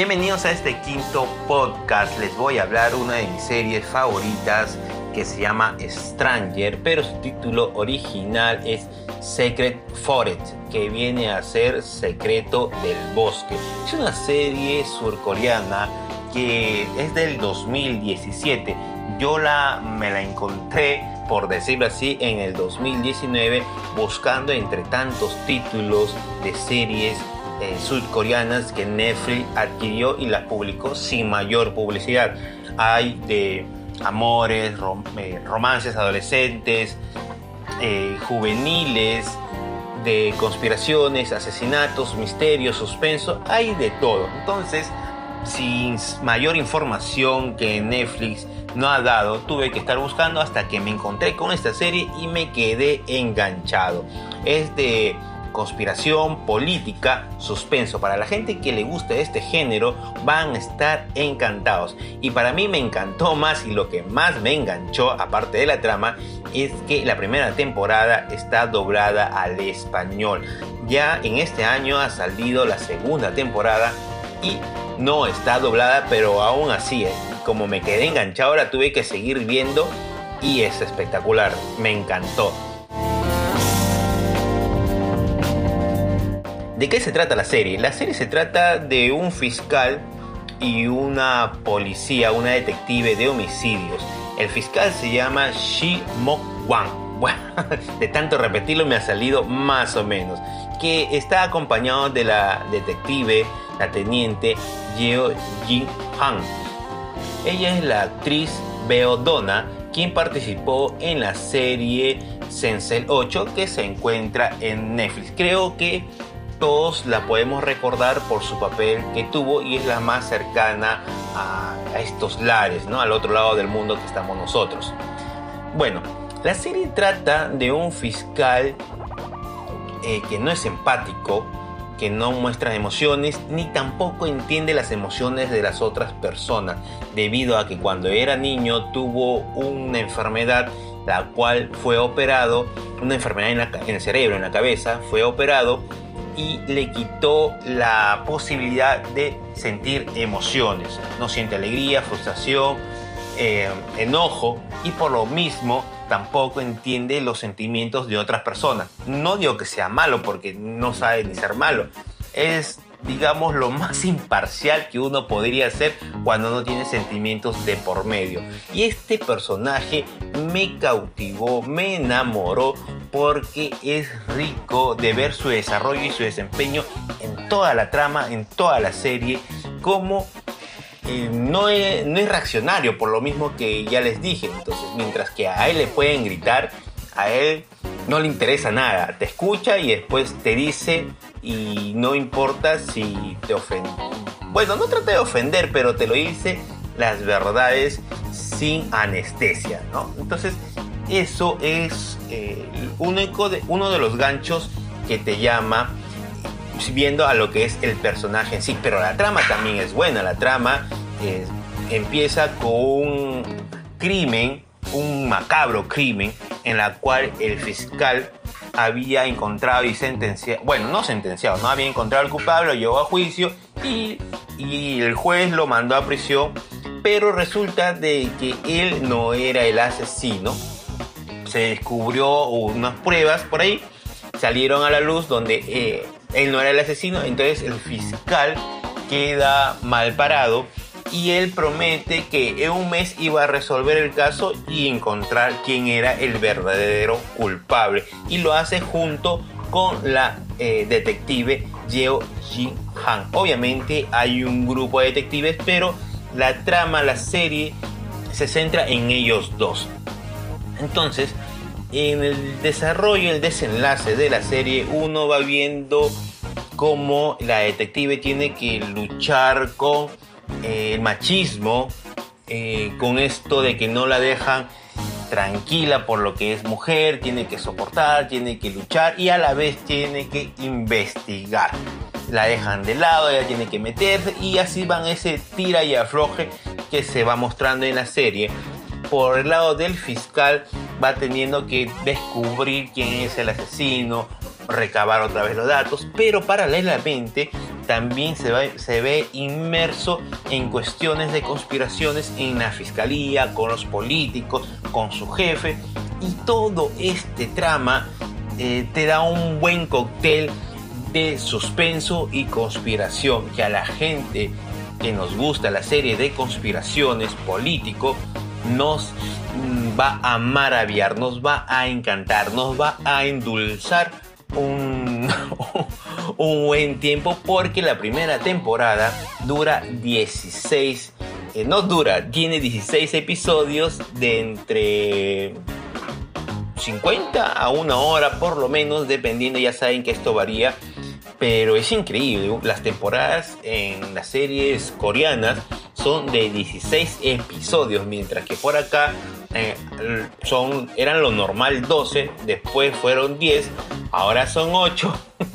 Bienvenidos a este quinto podcast. Les voy a hablar una de mis series favoritas que se llama Stranger, pero su título original es Secret Forest, que viene a ser Secreto del Bosque. Es una serie surcoreana que es del 2017. Yo la, me la encontré, por decirlo así, en el 2019 buscando entre tantos títulos de series eh, surcoreanas que Netflix adquirió y las publicó sin mayor publicidad. Hay de amores, eh, romances adolescentes, eh, juveniles, de conspiraciones, asesinatos, misterios, suspenso, hay de todo. Entonces, sin mayor información que Netflix no ha dado, tuve que estar buscando hasta que me encontré con esta serie y me quedé enganchado. Es de conspiración, política, suspenso. Para la gente que le gusta este género van a estar encantados. Y para mí me encantó más y lo que más me enganchó, aparte de la trama, es que la primera temporada está doblada al español. Ya en este año ha salido la segunda temporada y no está doblada, pero aún así, eh, como me quedé enganchado, ahora tuve que seguir viendo y es espectacular, me encantó. ¿De qué se trata la serie? La serie se trata de un fiscal y una policía, una detective de homicidios. El fiscal se llama Shi Mok Wan. Bueno, de tanto repetirlo me ha salido más o menos. Que está acompañado de la detective, la teniente Yeo Jin Han. Ella es la actriz Beo Donna, quien participó en la serie Sensei 8 que se encuentra en Netflix. Creo que todos la podemos recordar por su papel que tuvo y es la más cercana a, estos lares, ¿no? al otro lado del mundo que estamos nosotros. Bueno, la serie trata de un fiscal eh, que no es empático, que no muestra emociones ni tampoco entiende las emociones de las otras personas, debido a que cuando era niño tuvo una enfermedad la cual fue operado, una enfermedad en, en el cerebro, en la cabeza, fue operado y le quitó la posibilidad de sentir emociones. No siente alegría, frustración, eh, enojo y por lo mismo tampoco entiende los sentimientos de otras personas. No digo que sea malo porque no sabe ni ser malo. Es digamos, lo más imparcial que uno podría hacer cuando no tiene sentimientos de por medio. Y este personaje me cautivó, me enamoró porque es rico de ver su desarrollo y su desempeño en toda la trama, en toda la serie, como eh, no, es, no es reaccionario, por lo mismo que ya les dije. Entonces, mientras que a él le pueden gritar, a él no le interesa nada. Te escucha y después te dice y no importa si te ofende. Bueno, no trata de ofender, pero te lo dice las verdades sin anestesia, ¿no? Entonces, eso es eh, de, uno de los ganchos que te llama viendo a lo que es el personaje en sí. Pero la trama también es buena. La trama eh, empieza con un crimen, un macabro crimen, en la cual el fiscal había encontrado y sentenciado, bueno, no sentenciado, no había encontrado al culpable, lo llevó a juicio y, y el juez lo mandó a prisión, pero resulta de que él no era el asesino, se descubrió unas pruebas por ahí, salieron a la luz donde eh, él no era el asesino, entonces el fiscal queda mal parado y él promete que en un mes iba a resolver el caso y encontrar quién era el verdadero culpable y lo hace junto con la eh, detective Yeo Jin Han. Obviamente hay un grupo de detectives, pero la trama, la serie se centra en ellos dos. Entonces, en el desarrollo, el desenlace de la serie, uno va viendo cómo la detective tiene que luchar con eh, el machismo, eh, con esto de que no la dejan tranquila por lo que es mujer, tiene que soportar, tiene que luchar y a la vez tiene que investigar. La dejan de lado, ella tiene que meterse y así van ese tira y afloje que se va mostrando en la serie por el lado del fiscal va teniendo que descubrir quién es el asesino, recabar otra vez los datos, pero paralelamente también se, se ve inmerso en cuestiones de conspiraciones en la fiscalía, con los políticos, con su jefe. Y todo este trama eh, te da un buen cóctel de suspenso y conspiración que a la gente que nos gusta la serie de conspiraciones político nos va a maravillar, nos va a encantar, nos va a endulzar un, un buen tiempo porque la primera temporada dura 16, eh, no dura, tiene 16 episodios de entre 50 a una hora por lo menos, dependiendo, ya saben que esto varía. Pero es increíble, las temporadas en las series coreanas son de 16 episodios, mientras que por acá eh, son, eran lo normal 12, después fueron 10, ahora son 8,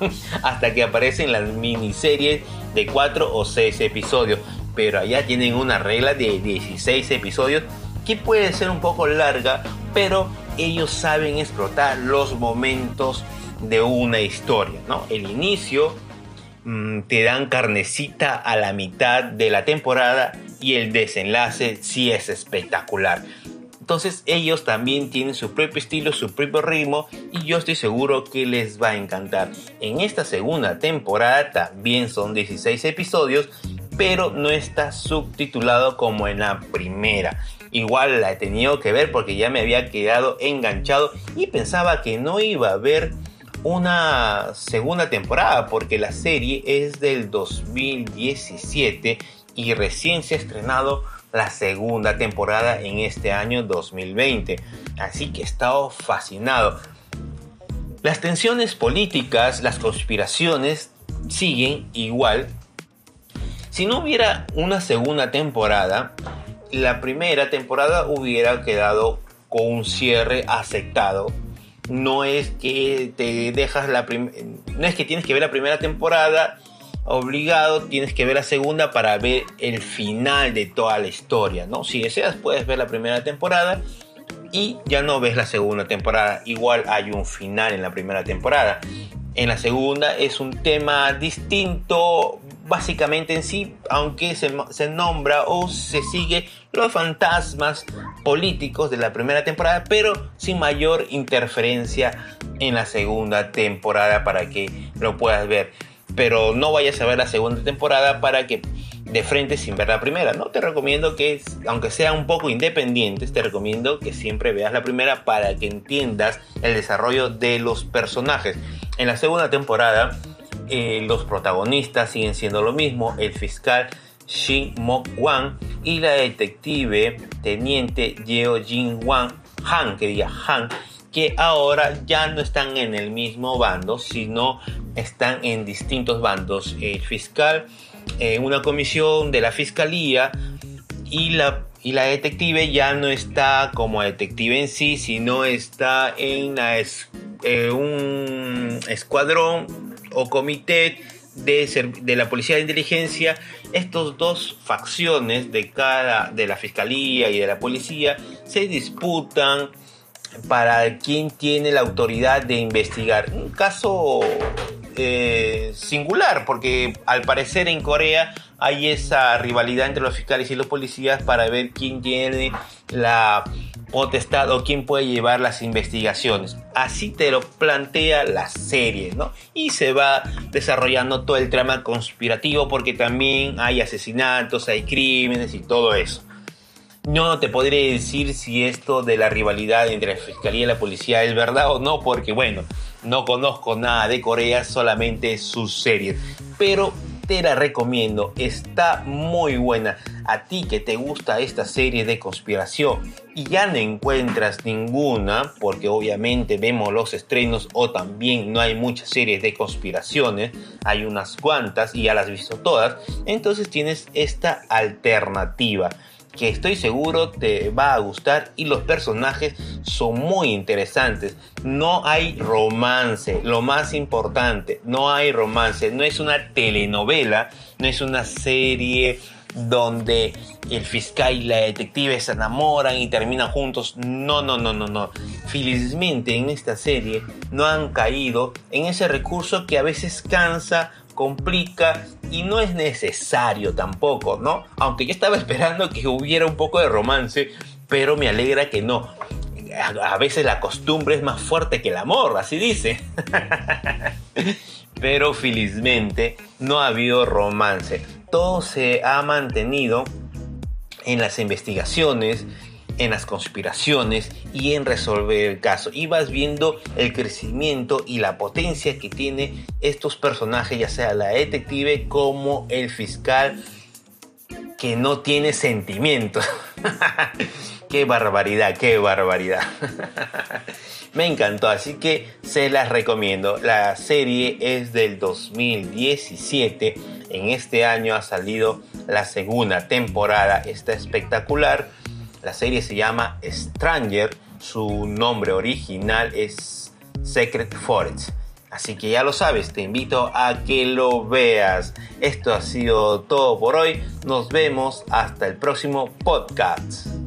hasta que aparecen las miniseries de 4 o 6 episodios. Pero allá tienen una regla de 16 episodios que puede ser un poco larga, pero ellos saben explotar los momentos de una historia, ¿no? El inicio mm, te dan carnecita a la mitad de la temporada y el desenlace sí es espectacular. Entonces ellos también tienen su propio estilo, su propio ritmo y yo estoy seguro que les va a encantar. En esta segunda temporada también son 16 episodios, pero no está subtitulado como en la primera. Igual la he tenido que ver porque ya me había quedado enganchado y pensaba que no iba a haber una segunda temporada porque la serie es del 2017 y recién se ha estrenado la segunda temporada en este año 2020. Así que he estado fascinado. Las tensiones políticas, las conspiraciones siguen igual. Si no hubiera una segunda temporada, la primera temporada hubiera quedado con un cierre aceptado. No es que te dejas la no es que tienes que ver la primera temporada obligado, tienes que ver la segunda para ver el final de toda la historia, ¿no? Si deseas puedes ver la primera temporada y ya no ves la segunda temporada. Igual hay un final en la primera temporada. En la segunda es un tema distinto, básicamente en sí, aunque se, se, nombra o se sigue los fantasmas políticos de la primera temporada, pero sin mayor interferencia en la segunda temporada para que lo puedas ver. Pero no vayas a ver la segunda temporada para que de frente sin ver la primera, ¿no? Te recomiendo que, aunque sea un poco independientes, te recomiendo que siempre veas la primera para que entiendas el desarrollo de los personajes. En la segunda temporada eh, los protagonistas siguen siendo lo mismo, el fiscal Shin Mok Wan y la detective teniente Yeo Jin Wan Han, que diga Han, que ahora ya no están en el mismo bando, sino están en distintos bandos. El fiscal en una comisión de la fiscalía y la, y la detective ya no está como detective en sí, sino está en la, eh, un escuadrón o comité de, la policía de inteligencia, estos dos facciones de cada de la fiscalía y de la policía se disputan para quién tiene la autoridad de investigar. Un caso eh, singular, porque al parecer en Corea hay esa rivalidad entre los fiscales y los policías para ver quién tiene la potestad o quién puede llevar las investigaciones. Así te lo plantea la serie, ¿no? Y se va desarrollando todo el trama conspirativo porque también hay asesinatos, hay crímenes y todo eso. No te podré decir si esto de la rivalidad entre la fiscalía y la policía es verdad o no, porque bueno, no conozco nada de Corea, solamente sus series. Pero te la recomiendo, está muy buena. A ti que te gusta esta serie de conspiración y ya no encuentras ninguna, porque obviamente vemos los estrenos o también no hay muchas series de conspiraciones, hay unas cuantas y ya las has visto todas, entonces tienes esta alternativa que estoy seguro te va a gustar y los personajes son muy interesantes. No hay romance, lo más importante, no hay romance, no es una telenovela, no es una serie donde el fiscal y la detective se enamoran y terminan juntos. No, no, no, no, no. Felizmente en esta serie no han caído en ese recurso que a veces cansa complica y no es necesario tampoco, ¿no? Aunque yo estaba esperando que hubiera un poco de romance, pero me alegra que no. A veces la costumbre es más fuerte que el amor, así dice. pero felizmente no ha habido romance. Todo se ha mantenido en las investigaciones, en las conspiraciones y en resolver el caso. Y vas viendo el crecimiento y la potencia que tiene estos personajes, ya sea la detective como el fiscal que no tiene sentimientos. qué barbaridad, qué barbaridad. Me encantó, así que se las recomiendo. La serie es del 2017. En este año ha salido la segunda temporada. Está espectacular. La serie se llama Stranger. Su nombre original es Secret Forest. Así que ya lo sabes, te invito a que lo veas. Esto ha sido todo por hoy. Nos vemos hasta el próximo podcast.